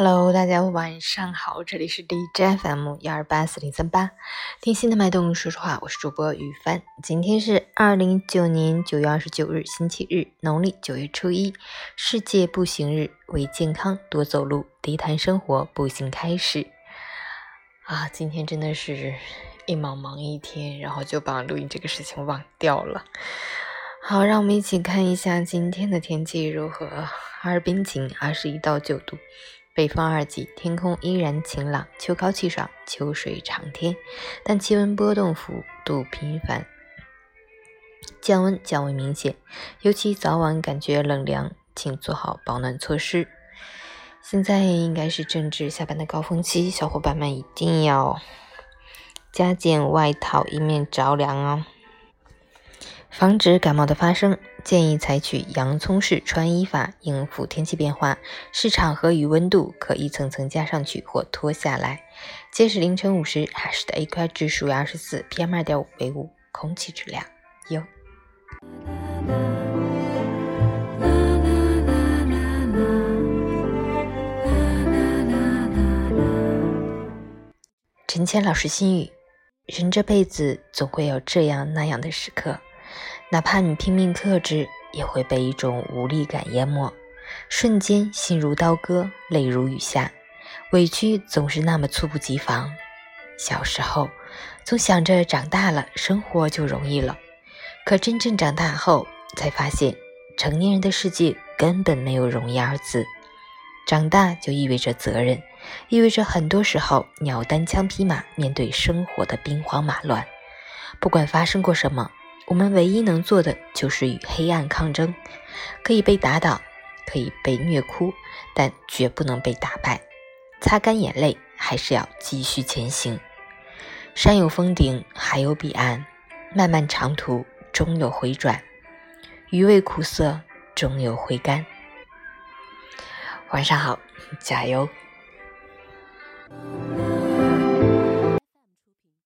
Hello，大家晚上好，这里是 DJ FM 幺二八四零三八，听心的脉动，说实话，我是主播雨帆。今天是二零一九年九月二十九日，星期日，农历九月初一，世界步行日，为健康多走路，低碳生活，步行开始。啊，今天真的是一忙忙一天，然后就把录音这个事情忘掉了。好，让我们一起看一下今天的天气如何。哈尔滨晴，二十一到九度。北风二级，天空依然晴朗，秋高气爽，秋水长天，但气温波动幅度频繁，降温较为明显，尤其早晚感觉冷凉，请做好保暖措施。现在应该是正值下班的高峰期，小伙伴们一定要加件外套，以免着凉哦。防止感冒的发生，建议采取洋葱式穿衣法应付天气变化。视场合与温度，可一层层加上去或脱下来。截止凌晨五时，海市的 AQI 指数为二十四，PM 二点五为五，空气质量优。陈谦老师心语：人这辈子总会有这样那样的时刻。哪怕你拼命克制，也会被一种无力感淹没，瞬间心如刀割，泪如雨下，委屈总是那么猝不及防。小时候总想着长大了生活就容易了，可真正长大后才发现，成年人的世界根本没有容易二字。长大就意味着责任，意味着很多时候你要单枪匹马面对生活的兵荒马乱，不管发生过什么。我们唯一能做的就是与黑暗抗争，可以被打倒，可以被虐哭，但绝不能被打败。擦干眼泪，还是要继续前行。山有峰顶，海有彼岸，漫漫长途终有回转，余味苦涩终有回甘。晚上好，加油！